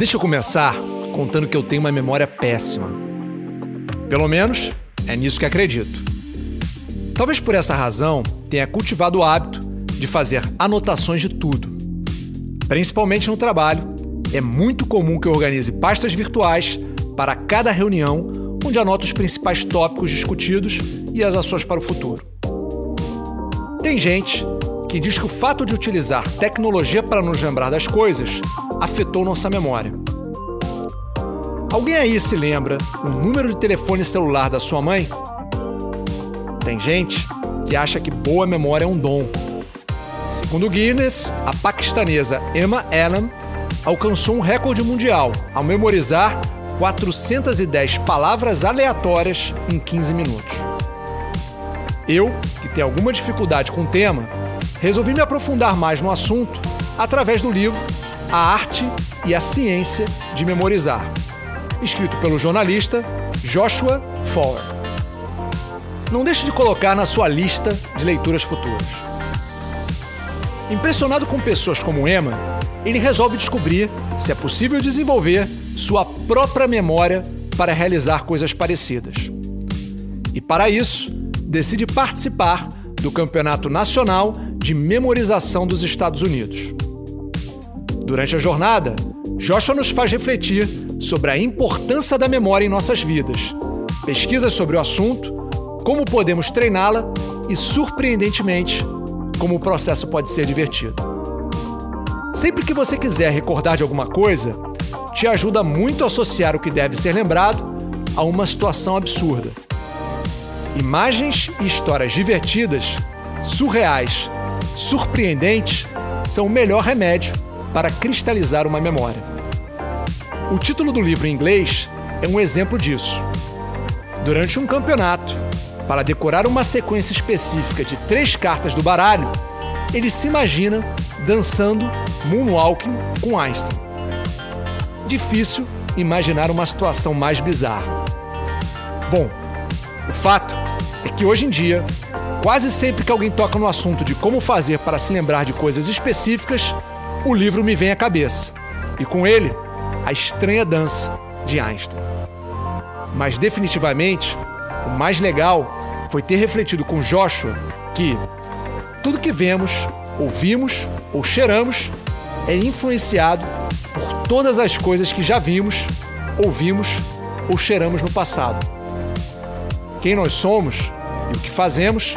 Deixa eu começar contando que eu tenho uma memória péssima. Pelo menos é nisso que acredito. Talvez por essa razão tenha cultivado o hábito de fazer anotações de tudo. Principalmente no trabalho, é muito comum que eu organize pastas virtuais para cada reunião, onde anoto os principais tópicos discutidos e as ações para o futuro. Tem gente que diz que o fato de utilizar tecnologia para nos lembrar das coisas afetou nossa memória. Alguém aí se lembra o número de telefone celular da sua mãe? Tem gente que acha que boa memória é um dom. Segundo Guinness, a paquistanesa Emma Allen alcançou um recorde mundial ao memorizar 410 palavras aleatórias em 15 minutos. Eu, que tenho alguma dificuldade com o tema, resolvi me aprofundar mais no assunto através do livro A Arte e a Ciência de Memorizar, escrito pelo jornalista Joshua Fowler. Não deixe de colocar na sua lista de leituras futuras. Impressionado com pessoas como Emma, ele resolve descobrir se é possível desenvolver sua própria memória para realizar coisas parecidas. E para isso, decide participar do Campeonato Nacional de Memorização dos Estados Unidos. Durante a jornada, Joshua nos faz refletir sobre a importância da memória em nossas vidas, pesquisas sobre o assunto, como podemos treiná-la e, surpreendentemente, como o processo pode ser divertido. Sempre que você quiser recordar de alguma coisa, te ajuda muito a associar o que deve ser lembrado a uma situação absurda. Imagens e histórias divertidas, surreais surpreendentes são o melhor remédio para cristalizar uma memória. O título do livro em inglês é um exemplo disso. Durante um campeonato, para decorar uma sequência específica de três cartas do baralho, ele se imagina dançando moonwalking com Einstein. Difícil imaginar uma situação mais bizarra. Bom, o fato é que hoje em dia Quase sempre que alguém toca no assunto de como fazer para se lembrar de coisas específicas, o livro me vem à cabeça. E com ele, a estranha dança de Einstein. Mas definitivamente, o mais legal foi ter refletido com Joshua que tudo que vemos, ouvimos ou cheiramos é influenciado por todas as coisas que já vimos, ouvimos ou cheiramos no passado. Quem nós somos e o que fazemos